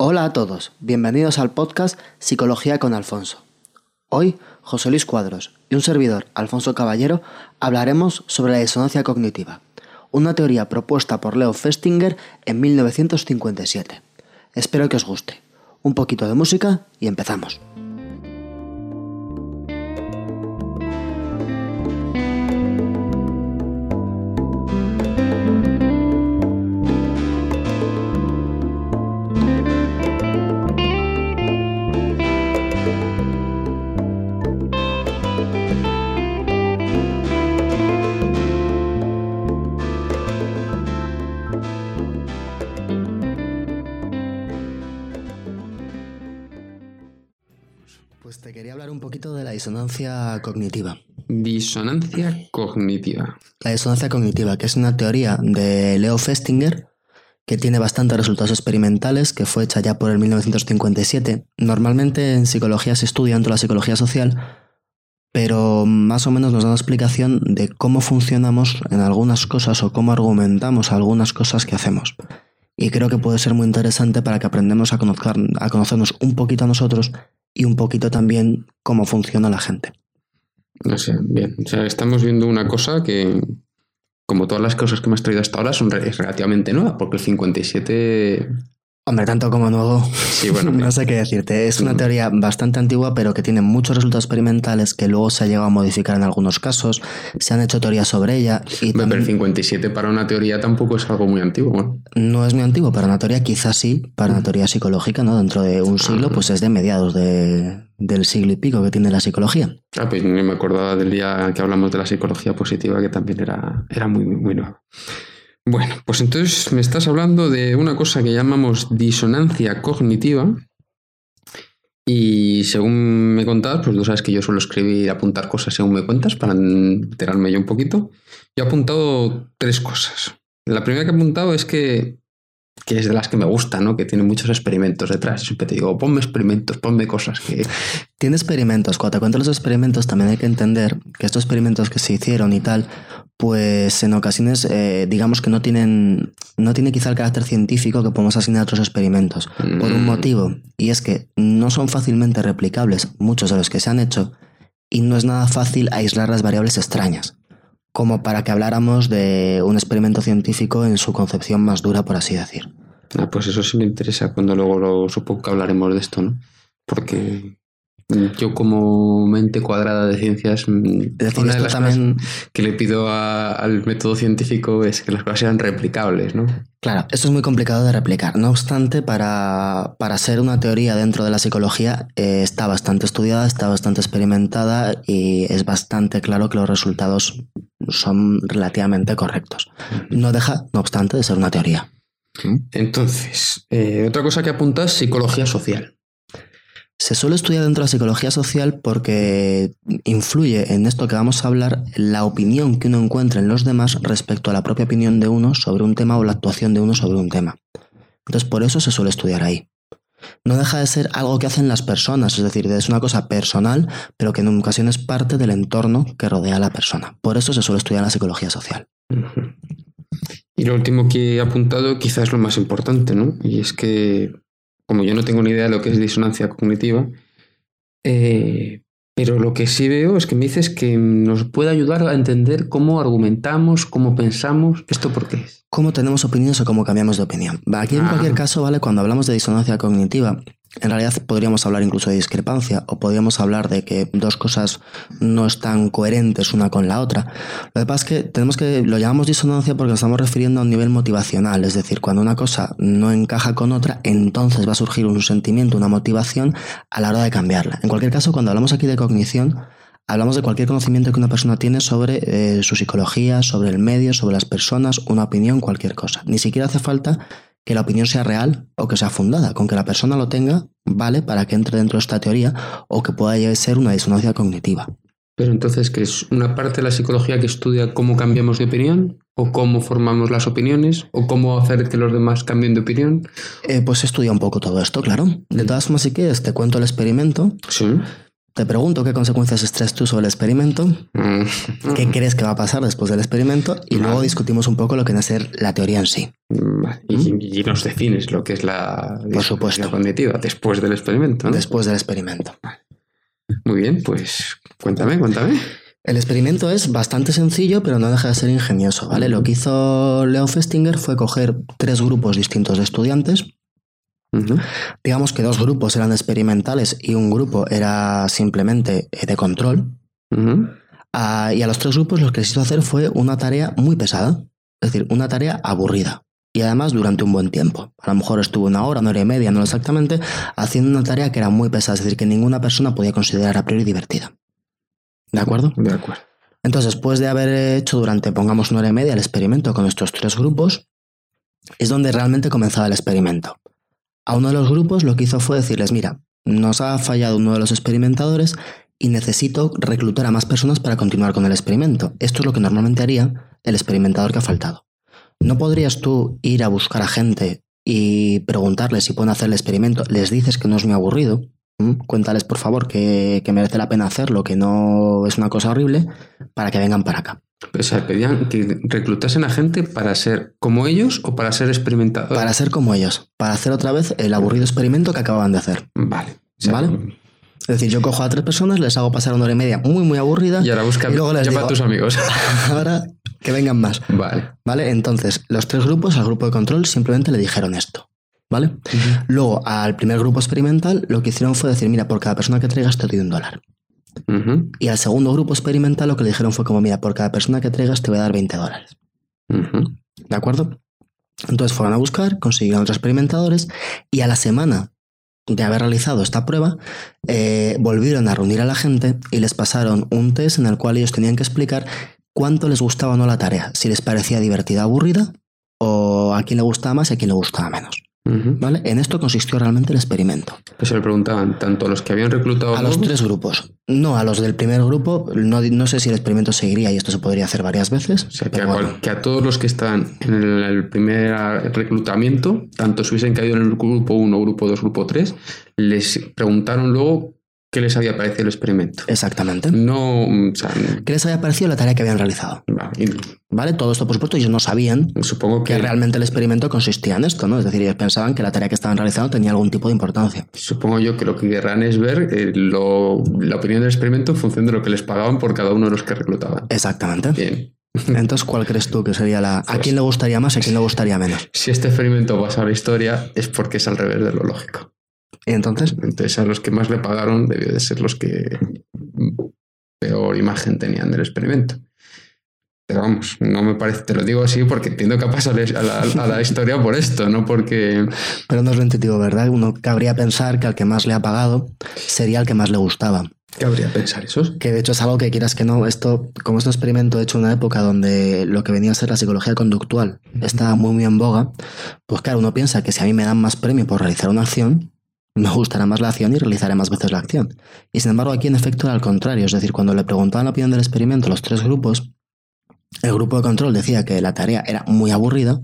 Hola a todos, bienvenidos al podcast Psicología con Alfonso. Hoy, José Luis Cuadros y un servidor, Alfonso Caballero, hablaremos sobre la disonancia cognitiva, una teoría propuesta por Leo Festinger en 1957. Espero que os guste. Un poquito de música y empezamos. Cognitiva. Disonancia cognitiva. La disonancia cognitiva, que es una teoría de Leo Festinger que tiene bastantes resultados experimentales, que fue hecha ya por el 1957. Normalmente en psicología se estudia dentro de la psicología social, pero más o menos nos da una explicación de cómo funcionamos en algunas cosas o cómo argumentamos algunas cosas que hacemos. Y creo que puede ser muy interesante para que aprendamos a, conocer, a conocernos un poquito a nosotros y un poquito también cómo funciona la gente. No sé, bien. O sea, estamos viendo una cosa que, como todas las cosas que me has traído hasta ahora, son re- es relativamente nueva, porque el 57... Hombre, tanto como nuevo, Sí, bueno, no sé qué decirte. Es una teoría bastante antigua, pero que tiene muchos resultados experimentales que luego se ha llegado a modificar en algunos casos. Se han hecho teorías sobre ella y pero el también 57 para una teoría tampoco es algo muy antiguo. ¿no? no es muy antiguo. Para una teoría quizás sí, para una teoría psicológica, ¿no? Dentro de un siglo, pues es de mediados de- del siglo y pico que tiene la psicología. Ah, pues me acordaba del día que hablamos de la psicología positiva, que también era, era muy, muy, nueva. Bueno, pues entonces me estás hablando de una cosa que llamamos disonancia cognitiva. Y según me contabas, pues tú sabes que yo suelo escribir y apuntar cosas según me cuentas para enterarme yo un poquito. Yo he apuntado tres cosas. La primera que he apuntado es que, que es de las que me gusta, ¿no? Que tiene muchos experimentos detrás. Siempre te digo, ponme experimentos, ponme cosas que, Tiene experimentos. Cuando te cuento los experimentos, también hay que entender que estos experimentos que se hicieron y tal, pues en ocasiones, eh, digamos que no tienen, no tiene quizá el carácter científico que podemos asignar a otros experimentos. Por un Mm. motivo, y es que no son fácilmente replicables muchos de los que se han hecho, y no es nada fácil aislar las variables extrañas, como para que habláramos de un experimento científico en su concepción más dura, por así decir. Ah, pues eso sí me interesa cuando luego lo, supongo que hablaremos de esto, ¿no? Porque yo como mente cuadrada de ciencias, mm, una de las también, cosas que le pido a- al método científico es que las cosas sean replicables, ¿no? Claro, esto es muy complicado de replicar. No obstante, para, para ser una teoría dentro de la psicología, eh, está bastante estudiada, está bastante experimentada y es bastante claro que los resultados son relativamente correctos. No deja, no obstante, de ser una teoría. Entonces, eh, otra cosa que apuntas, psicología social. Se suele estudiar dentro de la psicología social porque influye en esto que vamos a hablar la opinión que uno encuentra en los demás respecto a la propia opinión de uno sobre un tema o la actuación de uno sobre un tema. Entonces, por eso se suele estudiar ahí. No deja de ser algo que hacen las personas, es decir, es una cosa personal, pero que en ocasiones parte del entorno que rodea a la persona. Por eso se suele estudiar la psicología social. Y lo último que he apuntado quizás es lo más importante, ¿no? Y es que, como yo no tengo ni idea de lo que es disonancia cognitiva, eh, pero lo que sí veo es que me dices que nos puede ayudar a entender cómo argumentamos, cómo pensamos. ¿Esto por qué es? cómo tenemos opiniones o cómo cambiamos de opinión. Aquí en Ah. cualquier caso, ¿vale? Cuando hablamos de disonancia cognitiva, en realidad podríamos hablar incluso de discrepancia o podríamos hablar de que dos cosas no están coherentes una con la otra. Lo que pasa es que tenemos que, lo llamamos disonancia porque nos estamos refiriendo a un nivel motivacional, es decir, cuando una cosa no encaja con otra, entonces va a surgir un sentimiento, una motivación a la hora de cambiarla. En cualquier caso, cuando hablamos aquí de cognición, Hablamos de cualquier conocimiento que una persona tiene sobre eh, su psicología, sobre el medio, sobre las personas, una opinión, cualquier cosa. Ni siquiera hace falta que la opinión sea real o que sea fundada. Con que la persona lo tenga, vale para que entre dentro de esta teoría o que pueda ser una disonancia cognitiva. Pero entonces, ¿que es una parte de la psicología que estudia cómo cambiamos de opinión? ¿O cómo formamos las opiniones? ¿O cómo hacer que los demás cambien de opinión? Eh, pues estudia un poco todo esto, claro. De todas formas, si quieres, te cuento el experimento. Sí. Te pregunto qué consecuencias extraes tú sobre el experimento, Mm. qué crees que va a pasar después del experimento y luego discutimos un poco lo que viene a ser la teoría en sí. Vale, Y, y nos defines lo que es la Por supuesto. cognitiva después del experimento. ¿no? Después del experimento. Muy bien, pues cuéntame, cuéntame. El experimento es bastante sencillo, pero no deja de ser ingenioso, ¿vale? Lo que hizo Leo Festinger fue coger tres grupos distintos de estudiantes. Digamos que dos grupos eran experimentales y un grupo era simplemente eh, de control. Ah, y a los tres grupos lo que les hizo hacer fue una tarea muy pesada, es decir, una tarea aburrida. Y además durante un buen tiempo. A lo mejor estuvo una hora, una hora y media, no exactamente, haciendo una tarea que era muy pesada, es decir, que ninguna persona podía considerar a priori divertida. ¿De acuerdo? De acuerdo. Entonces, después de haber hecho durante, pongamos, una hora y media el experimento con estos tres grupos, es donde realmente comenzaba el experimento. A uno de los grupos lo que hizo fue decirles, mira, nos ha fallado uno de los experimentadores y necesito reclutar a más personas para continuar con el experimento. Esto es lo que normalmente haría el experimentador que ha faltado. ¿No podrías tú ir a buscar a gente y preguntarles si pueden hacer el experimento? Les dices que no es muy aburrido. Cuéntales, por favor, que, que merece la pena hacerlo, que no es una cosa horrible, para que vengan para acá. O sea, pedían que reclutasen a gente para ser como ellos o para ser experimentados. Para ser como ellos, para hacer otra vez el aburrido experimento que acababan de hacer. Vale. O sea, Vale. Es decir, yo cojo a tres personas, les hago pasar una hora y media muy, muy aburrida. Y ahora busca Y luego les llama digo- a tus amigos. Ahora que vengan más. vale. ¿Vale? Entonces, los tres grupos al grupo de control simplemente le dijeron esto. ¿Vale? Luego, al primer grupo experimental, lo que hicieron fue decir, mira, por cada persona que traigas te doy un dólar. Y al segundo grupo experimental lo que le dijeron fue como, mira, por cada persona que traigas te voy a dar 20 dólares. ¿De acuerdo? Entonces fueron a buscar, consiguieron otros experimentadores y a la semana de haber realizado esta prueba, eh, volvieron a reunir a la gente y les pasaron un test en el cual ellos tenían que explicar cuánto les gustaba o no la tarea, si les parecía divertida o aburrida, o a quién le gustaba más y a quién le gustaba menos. ¿Vale? En esto consistió realmente el experimento. Se le preguntaban tanto a los que habían reclutado A los tres grupos. No, a los del primer grupo, no, no sé si el experimento seguiría y esto se podría hacer varias veces. O sea, que a, pero bueno. cual- que a todos los que están en el, el primer reclutamiento, tanto si hubiesen caído en el grupo 1, grupo 2, grupo 3, les preguntaron luego qué les había parecido el experimento. Exactamente. No, o sea, ¿Qué les había parecido la tarea que habían realizado? ¿Vale? Todo esto, por supuesto, ellos no sabían supongo que que realmente el experimento consistía en esto, ¿no? Es decir, ellos pensaban que la tarea que estaban realizando tenía algún tipo de importancia. Supongo yo que lo que querrán es ver eh, lo- la opinión del experimento en función de lo que les pagaban por cada uno de los que reclutaban. Exactamente. Bien. Entonces, ¿cuál crees tú que sería la... ¿A quién le gustaría más y a quién le gustaría menos? Si este experimento pasa a la historia es porque es al revés de lo lógico. Entonces, Entonces a los que más le pagaron debió de ser los que peor imagen tenían del experimento. Pero vamos, no me parece, te lo digo así porque entiendo que ha pasado a la, a la historia por esto, no porque... pero no es lo intuitivo, ¿verdad? Uno cabría pensar que al que más le ha pagado sería el que más le gustaba. ¿Qué habría pensar eso? Que de hecho es algo que quieras que no, esto, como es un experimento hecho en una época donde lo que venía a ser la psicología conductual estaba muy muy en boga, pues claro, uno piensa que si a mí me dan más premio por realizar una acción, me gustará más la acción y realizaré más veces la acción. Y sin embargo aquí en efecto era al contrario, es decir, cuando le preguntaban la opinión del experimento a los tres grupos, el grupo de control decía que la tarea era muy aburrida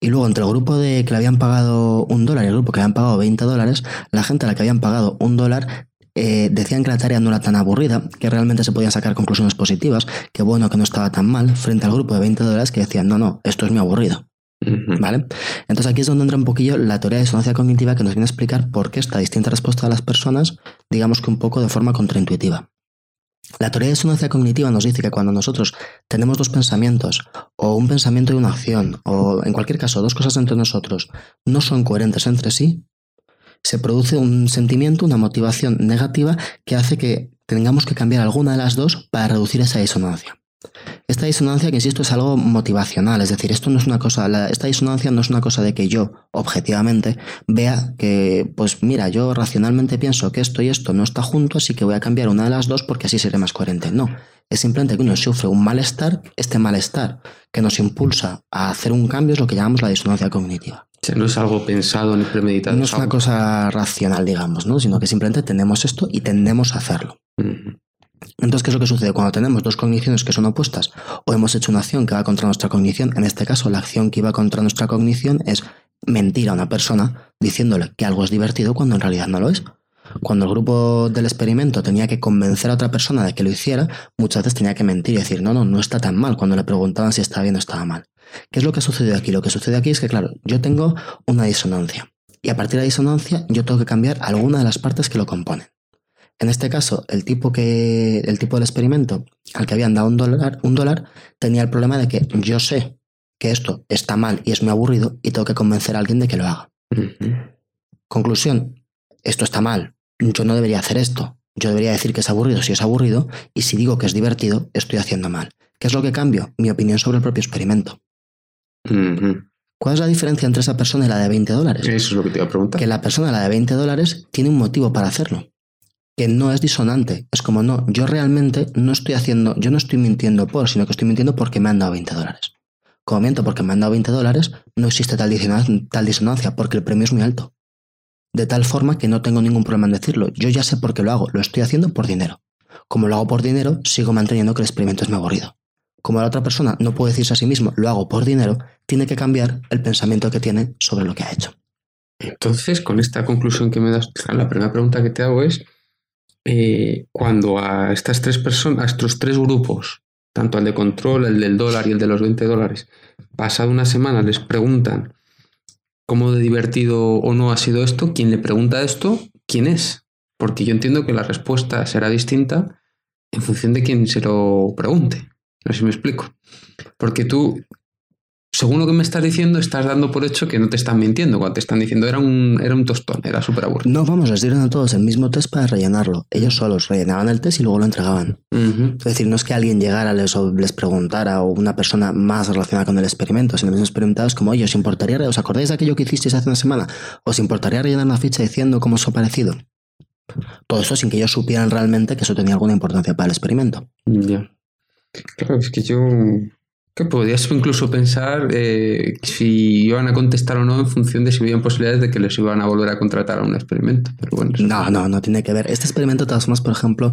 y luego entre el grupo de que le habían pagado un dólar y el grupo que le habían pagado 20 dólares, la gente a la que habían pagado un dólar eh, decían que la tarea no era tan aburrida, que realmente se podían sacar conclusiones positivas, que bueno, que no estaba tan mal, frente al grupo de 20 dólares que decían, no, no, esto es muy aburrido. ¿Vale? Entonces aquí es donde entra un poquillo la teoría de disonancia cognitiva que nos viene a explicar por qué esta distinta respuesta de las personas, digamos que un poco de forma contraintuitiva. La teoría de disonancia cognitiva nos dice que cuando nosotros tenemos dos pensamientos, o un pensamiento y una acción, o en cualquier caso dos cosas entre nosotros, no son coherentes entre sí, se produce un sentimiento, una motivación negativa que hace que tengamos que cambiar alguna de las dos para reducir esa disonancia. Esta disonancia, que insisto, es algo motivacional, es decir, esto no es una cosa, la- esta disonancia no es una cosa de que yo, objetivamente, vea que, pues mira, yo racionalmente pienso que esto y esto no está junto, así que voy a cambiar una de las dos porque así seré más coherente. No, es simplemente que uno sufre un malestar, este malestar que nos impulsa a hacer un cambio es lo que llamamos la disonancia cognitiva. No es algo pensado ni premeditado. No es una cosa racional, digamos, ¿no? sino que simplemente tenemos esto y tendemos a hacerlo. Entonces, ¿qué es lo que sucede? Cuando tenemos dos cogniciones que son opuestas o hemos hecho una acción que va contra nuestra cognición, en este caso la acción que iba contra nuestra cognición es mentir a una persona diciéndole que algo es divertido cuando en realidad no lo es. Cuando el grupo del experimento tenía que convencer a otra persona de que lo hiciera, muchas veces tenía que mentir y decir, no, no, no está tan mal, cuando le preguntaban si estaba bien o estaba mal. ¿Qué es lo que ha sucedido aquí? Lo que sucede aquí es que, claro, yo tengo una disonancia. Y a partir de la disonancia, yo tengo que cambiar alguna de las partes que lo componen. En este caso, el tipo, que, el tipo del experimento al que habían dado un dólar, un dólar tenía el problema de que yo sé que esto está mal y es muy aburrido y tengo que convencer a alguien de que lo haga. Conclusión, esto está mal, yo no debería hacer esto, yo debería decir que es aburrido si es aburrido y si digo que es divertido, estoy haciendo mal. ¿Qué es lo que cambio? Mi opinión sobre el propio experimento. ¿Cuál es la diferencia entre esa persona y la de 20 dólares? Eso es lo que te iba a preguntar. Que la persona, la de 20 dólares, tiene un motivo para hacerlo. Que no es disonante. Es como, no, yo realmente no estoy haciendo, yo no estoy mintiendo por, sino que estoy mintiendo porque me han dado 20 dólares. Como miento porque me han dado 20 dólares, no existe tal disonancia, porque el premio es muy alto. De tal forma que no tengo ningún problema en decirlo. Yo ya sé por qué lo hago. Lo estoy haciendo por dinero. Como lo hago por dinero, sigo manteniendo que el experimento es muy aburrido como la otra persona no puede decirse a sí mismo, lo hago por dinero, tiene que cambiar el pensamiento que tiene sobre lo que ha hecho. Entonces, con esta conclusión que me das, la primera pregunta que te hago es, eh, cuando a estas tres personas, a estos tres grupos, tanto al de control, el del dólar y el de los 20 dólares, pasado una semana les preguntan cómo de divertido o no ha sido esto, quien le pregunta esto, ¿quién es? Porque yo entiendo que la respuesta será distinta en función de quien se lo pregunte. No sé si me explico. Porque tú, según lo que me estás diciendo, estás dando por hecho que no te están mintiendo. Cuando te están diciendo era un, era un tostón, era súper aburrido. No, vamos, les dieron a todos el mismo test para rellenarlo. Ellos solos rellenaban el test y luego lo entregaban. Es decir, no es que alguien llegara les, o les preguntara o una persona más relacionada con el experimento, sino que los experimentados como, oye, ¿os importaría, os acordáis de aquello que hicisteis hace una semana? ¿Os importaría rellenar una ficha diciendo cómo os ha parecido? Todo eso sin que ellos supieran realmente que eso tenía alguna importancia para el experimento. Ya. Claro, es que yo que podrías incluso pensar eh, si iban a contestar o no en función de si habían posibilidades de que les iban a volver a contratar a un experimento. Pero bueno, no, no, no tiene que ver. Este experimento, de todas formas, por ejemplo,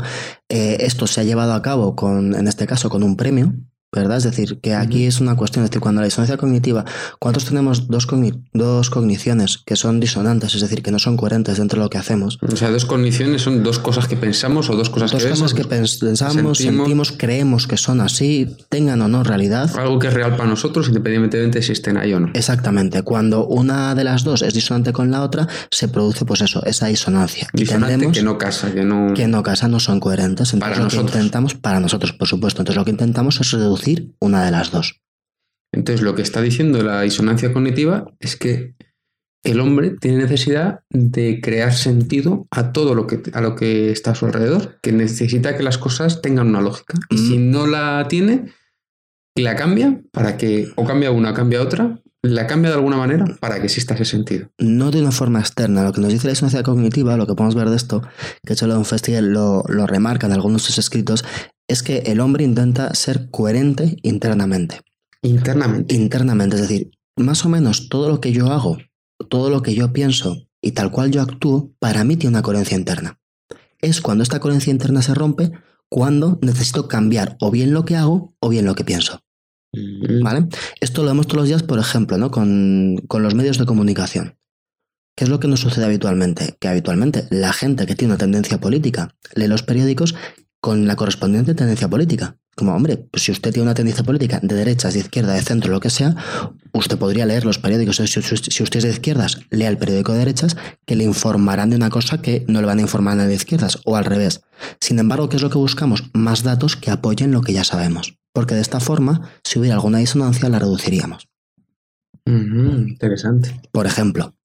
eh, esto se ha llevado a cabo con, en este caso, con un premio ¿verdad? Es decir, que aquí es una cuestión, es decir, cuando la disonancia cognitiva, ¿cuántos tenemos dos, dos cogniciones que son disonantes, es decir, que no son coherentes dentro de lo que hacemos? O sea, dos cogniciones son dos cosas que pensamos o dos cosas dos que cosas que pensamos, sentimos. creemos que son así, tengan o no realidad. Algo que es real para nosotros, independientemente de si estén ahí o no. Exactamente. Cuando una de las dos es disonante con la otra, se produce, pues eso, esa disonancia. Disonante que no casa, que no... Que no casa, no son coherentes. Entonces, para lo nosotros. que intentamos, para nosotros, por supuesto. Entonces, lo que intentamos es reducir una de las dos. Entonces, lo que está diciendo la disonancia cognitiva es que el hombre tiene necesidad de crear sentido a todo lo que, a lo que está a su alrededor, que necesita que las cosas tengan una lógica. Y si mm. no la tiene, la cambia para que, o cambia una o cambia otra, la cambia de alguna manera para que exista ese sentido. No de una forma externa. Lo que nos dice la disonancia cognitiva, lo que podemos ver de esto, que hecho Leon Festival lo, lo remarca en algunos de sus escritos, es que el hombre intenta ser coherente internamente. Internamente. Internamente, es decir, más o menos todo lo que yo hago, todo lo que yo pienso y tal cual yo actúo, para mí tiene una coherencia interna. Es cuando esta coherencia interna se rompe cuando necesito cambiar o bien lo que hago o bien lo que pienso. Mm. ¿Vale? Esto lo vemos todos los días, por ejemplo, ¿no? con, con los medios de comunicación. ¿Qué es lo que nos sucede habitualmente? Que habitualmente la gente que tiene una tendencia política lee los periódicos con la correspondiente tendencia política. Como, hombre, pues si usted tiene una tendencia política de derechas, de izquierda, de centro, lo que sea, usted podría leer los periódicos. Si, usted es de izquierdas, lea el periódico de derechas, que le informarán de una cosa que no le van a informar a de izquierdas, o al revés. Sin embargo, ¿qué es lo que buscamos? Más datos que apoyen lo que ya sabemos. Porque de esta forma, si hubiera alguna disonancia, la reduciríamos. interesante. Por ejemplo,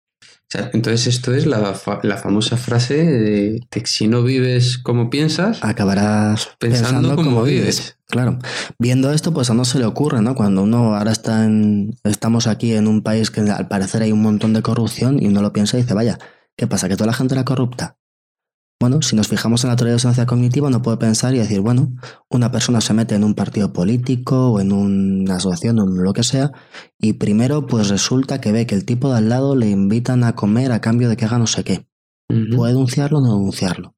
entonces esto es la, famosa frase de, que si no vives como piensas, acabarás pensando, como, vives. Claro. Viendo esto, pues a no se le ocurre, ¿no? Cuando uno ahora está en, estamos aquí en un país que al parecer hay un montón de corrupción y uno lo piensa y dice, vaya, ¿qué pasa? ¿Que toda la gente era corrupta? Bueno, si nos fijamos en la teoría de disonancia cognitiva, uno puede pensar y decir, bueno, una persona se mete en un partido político o en una asociación o en lo que sea, y primero pues resulta que ve que el tipo de al lado le invitan a comer a cambio de que haga no sé qué. ¿Puede denunciarlo o no denunciarlo?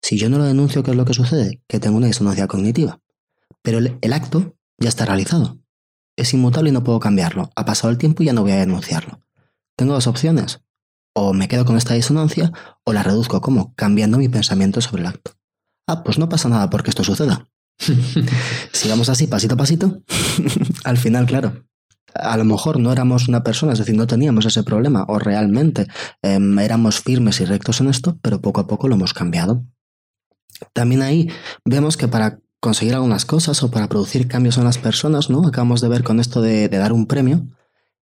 Si yo no lo denuncio, ¿qué es lo que sucede? Que tengo una disonancia cognitiva. Pero el, el acto ya está realizado. Es inmutable y no puedo cambiarlo. Ha pasado el tiempo y ya no voy a denunciarlo. Tengo dos opciones. O me quedo con esta disonancia o la reduzco. ¿Cómo? Cambiando mi pensamiento sobre el acto. Ah, pues no pasa nada porque esto suceda. Sigamos así, pasito a pasito. Al final, claro, a lo mejor no éramos una persona, es decir, no teníamos ese problema, o realmente em, éramos firmes y rectos en esto, pero poco a poco lo hemos cambiado. También ahí vemos que para conseguir algunas cosas o para producir cambios en las personas, ¿no? Acabamos de ver con esto de, dar un premio.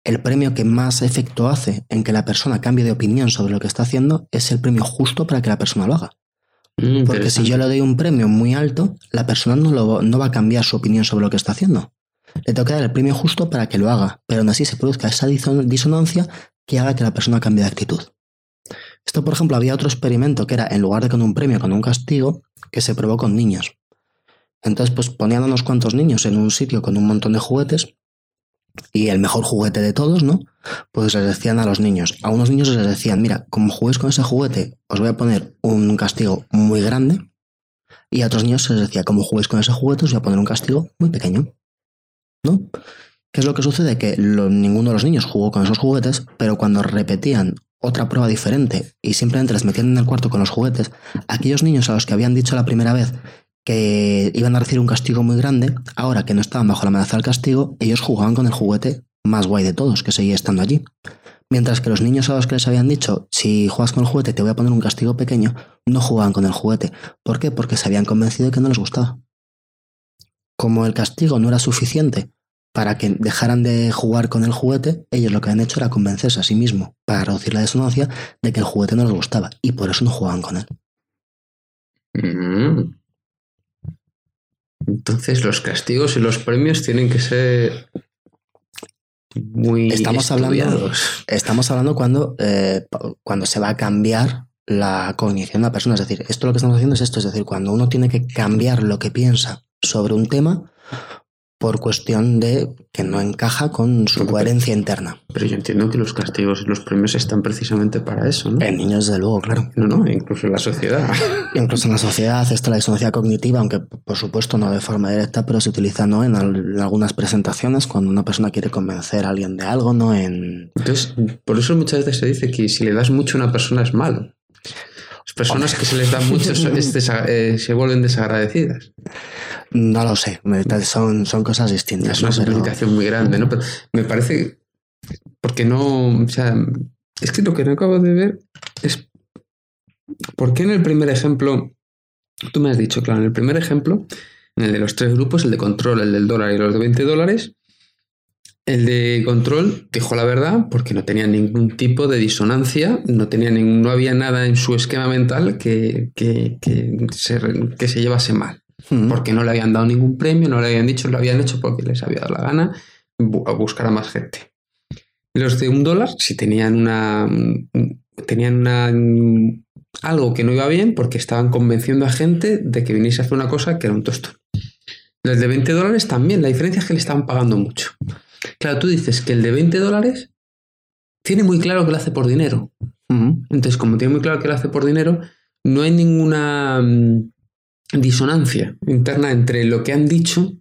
El premio que más efecto hace en que la persona cambie de opinión sobre lo que está haciendo es el premio justo para que la persona lo haga. Mm, Porque si yo le doy un premio muy alto, la persona no, no va a cambiar su opinión sobre lo que está haciendo. Le tengo que dar el premio justo para que lo haga, pero aún así se produzca esa disonancia que haga que la persona cambie de actitud. Esto, por ejemplo, había otro experimento que era, en lugar de con un premio, con un castigo, que se probó con niños. Entonces, pues ponían unos cuantos niños en un sitio con un montón de juguetes y el mejor juguete de todos, ¿no? Pues les decían a los niños, a unos niños les decían, mira, como juguéis con ese juguete, os voy a poner un castigo muy grande. Y a otros niños se les decía, como juguéis con ese juguete, os voy a poner un castigo muy pequeño. ¿No? ¿Qué es lo que sucede? Que ninguno de los niños jugó con esos juguetes, pero cuando repetían otra prueba diferente y simplemente les metían en el cuarto con los juguetes, aquellos niños a los que habían dicho la primera vez que iban a recibir un castigo muy grande, ahora que no estaban bajo la amenaza del castigo, ellos jugaban con el juguete más guay de todos, que seguía estando allí. Mientras que los niños a los que les habían dicho, si juegas con el juguete te voy a poner un castigo pequeño, no jugaban con el juguete. ¿Por qué? Porque se habían convencido de que no les gustaba. Como el castigo no era suficiente para que dejaran de jugar con el juguete, ellos lo que han hecho era convencerse a sí mismo, para reducir la disonancia, de que el juguete no les gustaba y por eso no jugaban con él. Mm. Entonces los castigos y los premios tienen que ser muy estamos hablando estamos hablando cuando eh, cuando se va a cambiar la cognición de la persona. Es decir esto lo que estamos haciendo es esto. Es decir cuando uno tiene que cambiar lo que piensa sobre un tema por cuestión de que no encaja con su coherencia interna. Pero yo entiendo que los castigos y los premios están precisamente para eso, ¿no? En niños, desde luego, claro. No, no, incluso en la sociedad. incluso en la sociedad está la disonancia cognitiva, aunque por supuesto no de forma directa, pero se utiliza ¿no? en, algunas presentaciones cuando una persona quiere convencer a alguien de algo, ¿no? En... Entonces, por eso muchas veces se dice que si le das mucho a una persona es malo. Las personas que se les da mucho eh, se vuelven desagradecidas. No lo sé, son, son cosas distintas. Es una simplificación muy grande, ¿no? Pero me parece, porque no, o sea, es que lo que no acabo de ver es, ¿por qué en el primer ejemplo, tú me has dicho, claro, en el primer ejemplo, en el de los tres grupos, el de control, el del dólar y los de 20 dólares, el de control dijo la verdad porque no tenía ningún tipo de disonancia, no, tenía ningún, no había nada en su esquema mental que, que, se, que se llevase mal porque no le habían dado ningún premio, no le habían dicho, lo habían hecho porque les había dado la gana a buscar a más gente. Los de un dólar si tenían una tenían una algo que no iba bien porque estaban convenciendo a gente de que viniese a hacer una cosa que era un tostón. Los de 20 dólares también, la diferencia es que le estaban pagando mucho. Claro, tú dices que el de 20 dólares tiene muy claro que lo hace por dinero. Entonces, como tiene muy claro que lo hace por dinero, no hay ninguna mm, disonancia interna entre lo que han dicho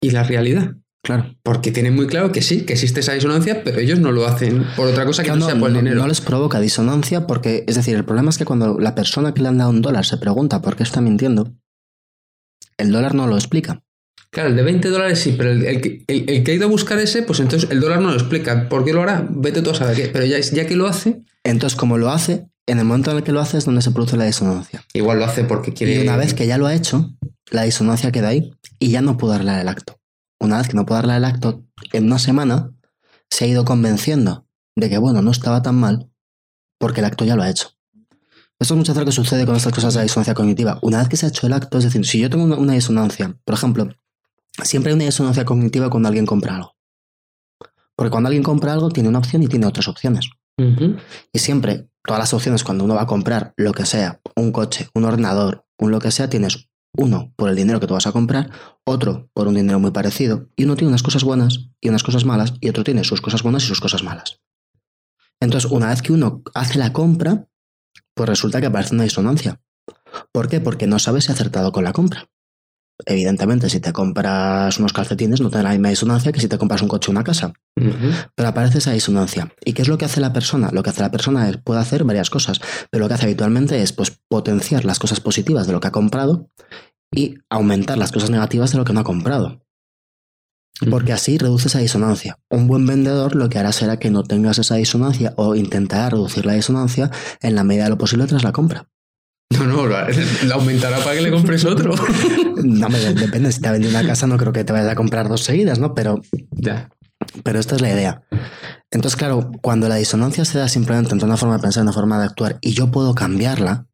y la realidad. Claro. Porque tienen muy claro que sí, que existe esa disonancia, pero ellos no lo hacen por otra cosa que no, sea por el dinero. No les provoca disonancia porque, es decir, el problema es que cuando la persona que le han dado un dólar se pregunta por qué está mintiendo, el dólar no lo explica. Claro, el de 20 dólares sí, pero el, que, el, que, ha ido a buscar ese, pues entonces el dólar no lo explica. ¿Por qué lo hará? Vete tú a saber qué. Pero ya, ya que lo hace. Entonces, como lo hace, en el momento en el que lo hace es donde se produce la disonancia. Igual lo hace porque quiere. Y una vez que ya lo ha hecho, la disonancia queda ahí y ya no puede darle el acto. Una vez que no puede darle el acto, en una semana se ha ido convenciendo de que, bueno, no estaba tan mal porque el acto ya lo ha hecho. Esto es muchas veces lo que sucede con estas cosas de la disonancia cognitiva. Una vez que se ha hecho el acto, es decir, si yo tengo una, disonancia, por ejemplo, siempre hay una disonancia cognitiva cuando alguien compra algo. Porque cuando alguien compra algo, tiene una opción y tiene otras opciones. Y siempre todas las opciones cuando uno va a comprar lo que sea, un coche, un ordenador, un lo que sea, tienes uno por el dinero que tú vas a comprar, otro por un dinero muy parecido, y uno tiene unas cosas buenas y unas cosas malas, y otro tiene sus cosas buenas y sus cosas malas. Entonces, una vez que uno hace la compra, pues resulta que aparece una disonancia. ¿Por qué? Porque no sabe si ha acertado con la compra. Evidentemente, si te compras unos calcetines no tendrá la misma disonancia que si te compras un coche o una casa. Pero aparece esa disonancia. ¿Y qué es lo que hace la persona? Lo que hace la persona es, puede hacer varias cosas, pero lo que hace habitualmente es pues, potenciar las cosas positivas de lo que ha comprado y aumentar las cosas negativas de lo que no ha comprado. Porque así reduce esa disonancia. Un buen vendedor lo que hará será que no tengas esa disonancia o intentará reducir la disonancia en la medida de lo posible tras la compra. No, no, la, aumentará para que le compres otro. no, me, depende. Si te ha vendido una casa, no creo que te vayas a comprar dos seguidas, ¿no? Pero. Ya. Pero esta es la idea. Entonces, claro, cuando la disonancia se da simplemente entre una forma de pensar y una forma de actuar y yo puedo cambiarla,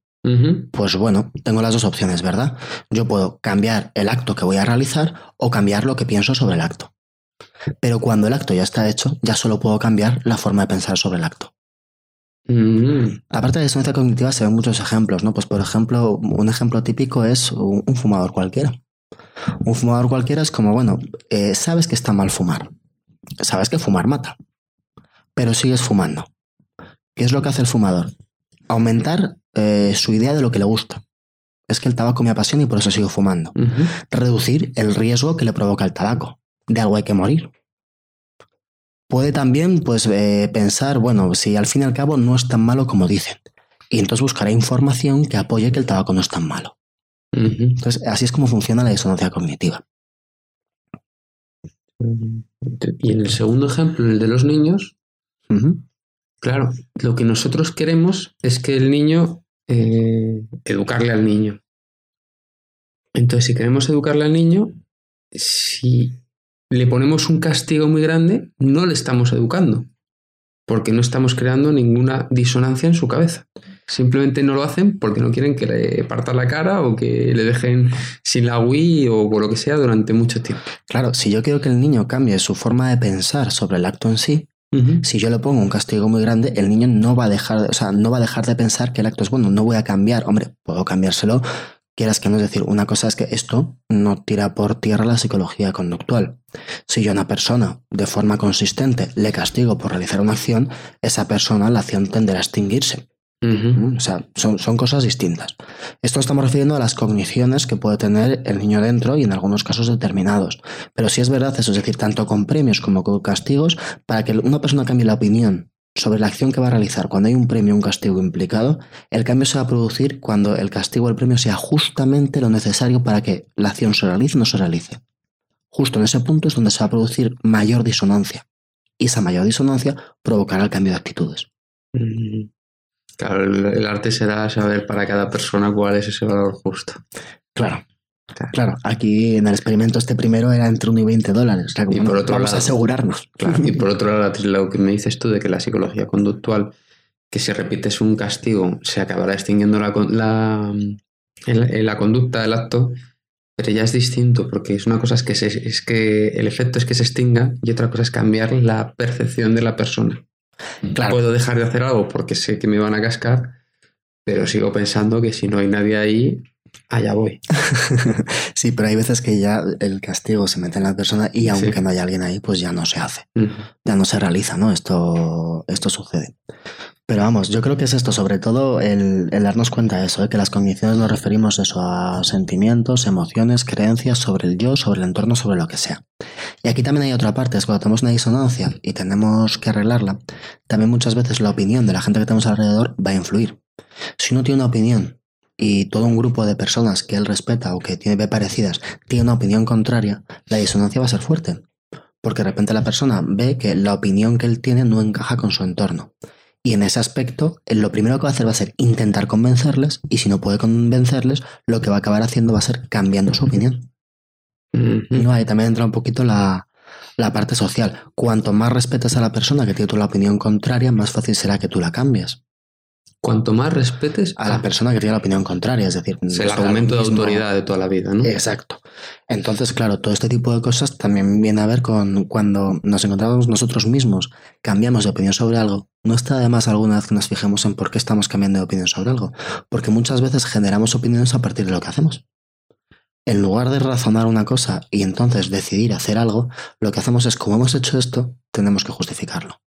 pues bueno, tengo las dos opciones, ¿verdad? Yo puedo cambiar el acto que voy a realizar o cambiar lo que pienso sobre el acto. Pero cuando el acto ya está hecho, ya solo puedo cambiar la forma de pensar sobre el acto. Mm. Aparte de disonancia cognitiva se ven muchos ejemplos, ¿no? Pues por ejemplo, un ejemplo típico es un, fumador cualquiera. Un fumador cualquiera es como, bueno, eh, sabes que está mal fumar, sabes que fumar mata, pero sigues fumando. ¿Qué es lo que hace el fumador? Aumentar eh, su idea de lo que le gusta. Es que el tabaco me apasiona y por eso sigo fumando. Reducir el riesgo que le provoca el tabaco. De algo hay que morir. Puede también pues, eh, pensar, bueno, si al fin y al cabo no es tan malo como dicen. Y entonces buscará información que apoye que el tabaco no es tan malo. Entonces, así es como funciona la disonancia cognitiva. Y en el segundo ejemplo, el de los niños, claro, lo que nosotros queremos es que el niño eh, educarle al niño. Entonces, si queremos educarle al niño, si le ponemos un castigo muy grande, no le estamos educando, porque no estamos creando ninguna disonancia en su cabeza. Simplemente no lo hacen porque no quieren que le partan la cara o que le dejen sin la Wii o por lo que sea durante mucho tiempo. Claro, si yo quiero que el niño cambie su forma de pensar sobre el acto en sí, si yo le pongo un castigo muy grande, el niño no va a dejar, o sea, no va a dejar de pensar que el acto es bueno, no voy a cambiar. Hombre, puedo cambiárselo, quieras que no es decir, una cosa es que esto no tira por tierra la psicología conductual. Si yo a una persona de forma consistente le castigo por realizar una acción, esa persona la acción tenderá a extinguirse. O sea, son, cosas distintas. Esto estamos refiriendo a las cogniciones que puede tener el niño dentro y en algunos casos determinados. Pero si es verdad eso, es decir, tanto con premios como con castigos, para que una persona cambie la opinión sobre la acción que va a realizar cuando hay un premio o un castigo implicado, el cambio se va a producir cuando el castigo o el premio sea justamente lo necesario para que la acción se realice o no se realice. Justo en ese punto es donde se va a producir mayor disonancia. Y esa mayor disonancia provocará el cambio de actitudes. Mm. Claro, el, arte será saber para cada persona cuál es ese valor justo. Claro. Claro, aquí en el experimento este primero era entre 1 y 20 dólares. y por otro vamos a asegurarnos. y por otro lado, lo que me dices tú de que la psicología conductual, que si repites un castigo, se acabará extinguiendo la, la, la conducta del acto, pero ya es distinto, porque es una cosa es que, es que el efecto es que se extinga y otra cosa es cambiar la percepción de la persona. Puedo dejar de hacer algo porque sé que me van a cascar, pero sigo pensando que si no hay nadie ahí, allá voy. sí, pero hay veces que ya el castigo se mete en la persona y aunque no haya alguien ahí, pues ya no se hace. Ya no se realiza, ¿no? Esto, esto sucede. Pero vamos, yo creo que es esto, sobre todo el, darnos cuenta de eso, ¿eh? que las cogniciones nos referimos eso a sentimientos, emociones, creencias sobre el yo, sobre el entorno, sobre lo que sea. Y aquí también hay otra parte, es cuando tenemos una disonancia y tenemos que arreglarla, también muchas veces la opinión de la gente que tenemos alrededor va a influir. Si uno tiene una opinión y todo un grupo de personas que él respeta o que tiene parecidas tiene una opinión contraria, la disonancia va a ser fuerte. Porque de repente la persona ve que la opinión que él tiene no encaja con su entorno. Y en ese aspecto, lo primero que va a hacer va a ser intentar convencerles y si no puede convencerles, lo que va a acabar haciendo va a ser cambiando su opinión. No, ahí también entra un poquito la, parte social. Cuanto más respetas a la persona que tiene tu la opinión contraria, más fácil será que tú la cambies. Cuanto más respetes a la persona que tiene la opinión contraria, es decir, es el argumento de autoridad de toda la vida, ¿no? Exacto. Entonces, claro, todo este tipo de cosas también viene a ver con cuando nos encontramos nosotros mismos, cambiamos de opinión sobre algo. No está de más alguna vez que nos fijemos en por qué estamos cambiando de opinión sobre algo, porque muchas veces generamos opiniones a partir de lo que hacemos. En lugar de razonar una cosa y entonces decidir hacer algo, lo que hacemos es, como hemos hecho esto, tenemos que justificarlo.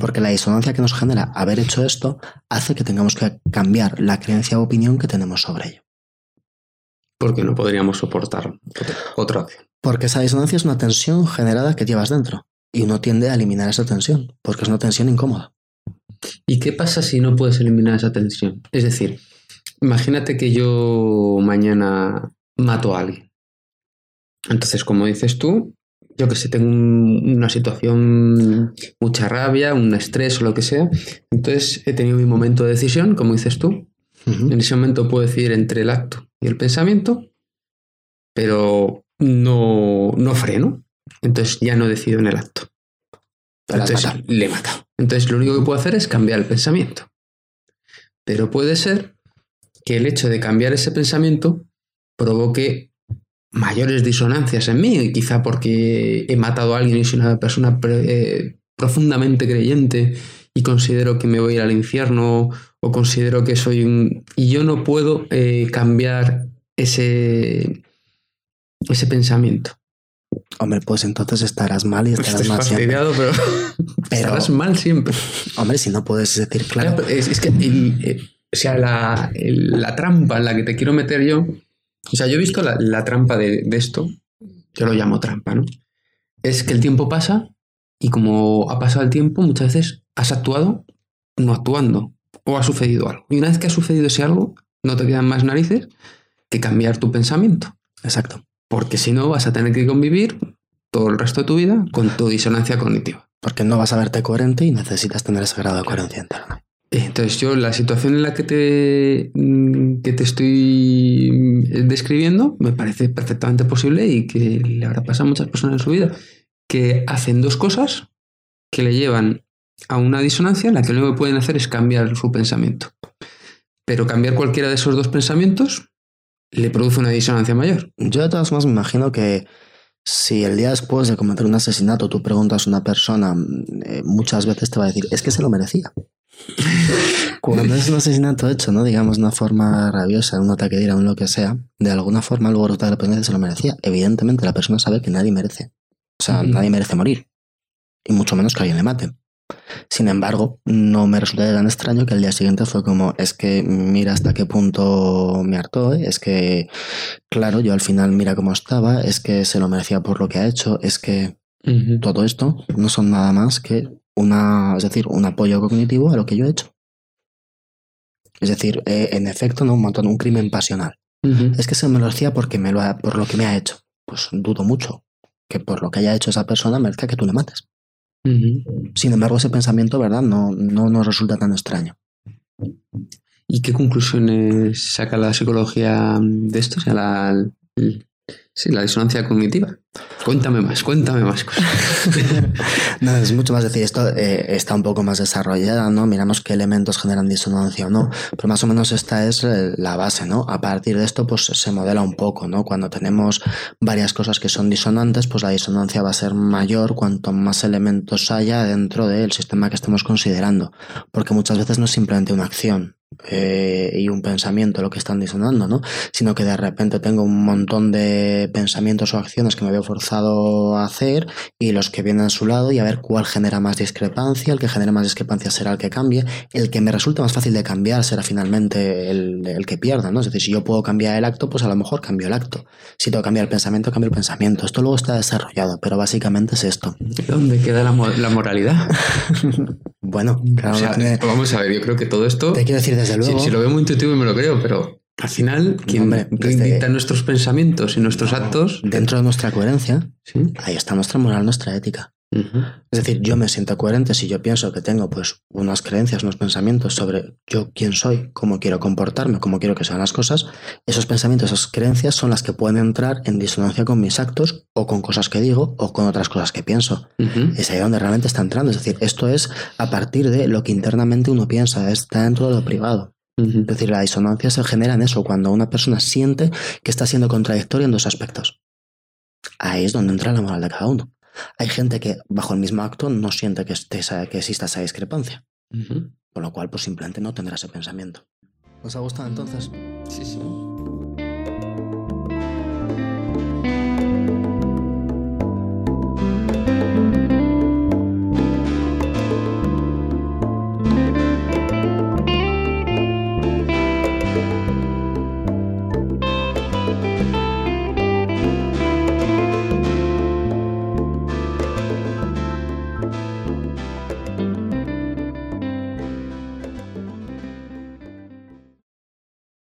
Porque la disonancia que nos genera haber hecho esto hace que tengamos que cambiar la creencia o opinión que tenemos sobre ello. Porque no podríamos soportar otra opción. Porque esa disonancia es una tensión generada que llevas dentro. Y uno tiende a eliminar esa tensión, porque es una tensión incómoda. ¿Y qué pasa si no puedes eliminar esa tensión? Es decir, imagínate que yo mañana mato a alguien. Entonces, como dices tú, yo que sé, tengo una situación, mucha rabia, un estrés o lo que sea. Entonces he tenido mi momento de decisión, como dices tú. En ese momento puedo decidir entre el acto y el pensamiento, pero no, no freno. Entonces ya no decido en el acto. Entonces le he matado. Entonces lo único que puedo hacer es cambiar el pensamiento. Pero puede ser que el hecho de cambiar ese pensamiento provoque mayores disonancias en mí, quizá porque he matado a alguien y soy una persona eh, profundamente creyente y considero que me voy a ir al infierno o considero que soy un... y yo no puedo eh, cambiar ese, ese pensamiento. Hombre, pues entonces estarás mal y estarás mal siempre. Pero, pero estarás mal siempre. Hombre, si no puedes decir claro. Es, que eh, o sea, la, la, trampa en la que te quiero meter yo. O sea, yo he visto la, trampa de, de, esto. Yo lo llamo trampa, ¿no? Es que el tiempo pasa y como ha pasado el tiempo, muchas veces has actuado no actuando o ha sucedido algo. Y una vez que ha sucedido ese algo, no te quedan más narices que cambiar tu pensamiento. Exacto. Porque si no, vas a tener que convivir todo el resto de tu vida con tu disonancia cognitiva. Porque no vas a verte coherente y necesitas tener ese grado de coherencia interna. Entonces yo la situación en la que te, mm, que te estoy mm, describiendo me parece perfectamente posible y que le habrá pasado a muchas personas en su vida, que hacen dos cosas que le llevan a una disonancia en la que lo único que pueden hacer es cambiar su pensamiento. Pero cambiar cualquiera de esos dos pensamientos le produce una disonancia mayor. Yo de todas formas me imagino que si el día después de cometer un asesinato tú preguntas a una persona, eh, muchas veces te va a decir, es que se lo merecía. Cuando es un asesinato hecho, ¿no? Digamos, de una forma rabiosa, un ataque de lo que sea, de alguna forma luego resulta que la se lo merecía. Evidentemente la persona sabe que nadie merece. O sea, nadie merece morir. Y mucho menos que alguien le mate. Sin embargo, no me resulta tan extraño que el día siguiente fue como, es que mira hasta qué punto me hartó, ¿eh? es que, claro, yo al final mira cómo estaba, es que se lo merecía por lo que ha hecho, es que todo esto no son nada más que una, es decir, un apoyo cognitivo a lo que yo he hecho. Es decir, eh, en efecto, no un montón, un crimen pasional. Es que se me lo decía porque me lo por lo que me ha hecho. Pues dudo mucho que por lo que haya hecho esa persona merezca que tú le mates. Sin embargo, ese pensamiento, ¿verdad? No, no nos resulta tan extraño. ¿Y qué conclusiones saca la psicología de esto? O sea, la, Sí, la disonancia cognitiva. Cuéntame más, cuéntame más cosas. no, es mucho más decir, esto eh, está un poco más desarrollada, ¿no? Miramos qué elementos generan disonancia o no, pero más o menos esta es eh, la base, ¿no? A partir de esto, pues se modela un poco, ¿no? Cuando tenemos varias cosas que son disonantes, pues la disonancia va a ser mayor cuanto más elementos haya dentro del sistema que estemos considerando, porque muchas veces no es simplemente una acción, eh, y un pensamiento lo que están disonando, ¿no? Sino que de repente tengo un montón de pensamientos o acciones que me veo forzado a hacer y los que vienen a su lado y a ver cuál genera más discrepancia, el que genera más discrepancia será el que cambie, el que me resulte más fácil de cambiar será finalmente el, el que pierda, ¿no? Es decir, si yo puedo cambiar el acto, pues a lo mejor cambio el acto. Si tengo que cambiar el pensamiento, cambio el pensamiento. Esto luego está desarrollado, pero básicamente es esto. ¿Dónde queda la, la moralidad? bueno, claro. Vamos a ver, yo creo que todo esto... Te quiero decir desde luego. Si, lo veo muy intuitivo y me lo creo, pero al final, quien, dicta nuestros pensamientos y nuestros actos. Dentro de nuestra coherencia, ahí está nuestra moral, nuestra ética. Es decir, yo me siento coherente si yo pienso que tengo pues unas creencias, unos pensamientos sobre yo quién soy, cómo quiero comportarme, cómo quiero que sean las cosas. Esos pensamientos, esas creencias son las que pueden entrar en disonancia con mis actos o con cosas que digo o con otras cosas que pienso. Es ahí donde realmente está entrando. Es decir, esto es a partir de lo que internamente uno piensa, está dentro de lo privado. Es decir, la disonancia se genera en eso, cuando una persona siente que está siendo contradictoria en dos aspectos. Ahí es donde entra la moral de cada uno. Hay gente que bajo el mismo acto no siente que, que exista esa discrepancia. Con lo cual, pues simplemente no tendrá ese pensamiento. ¿Os ha gustado entonces? Sí, sí.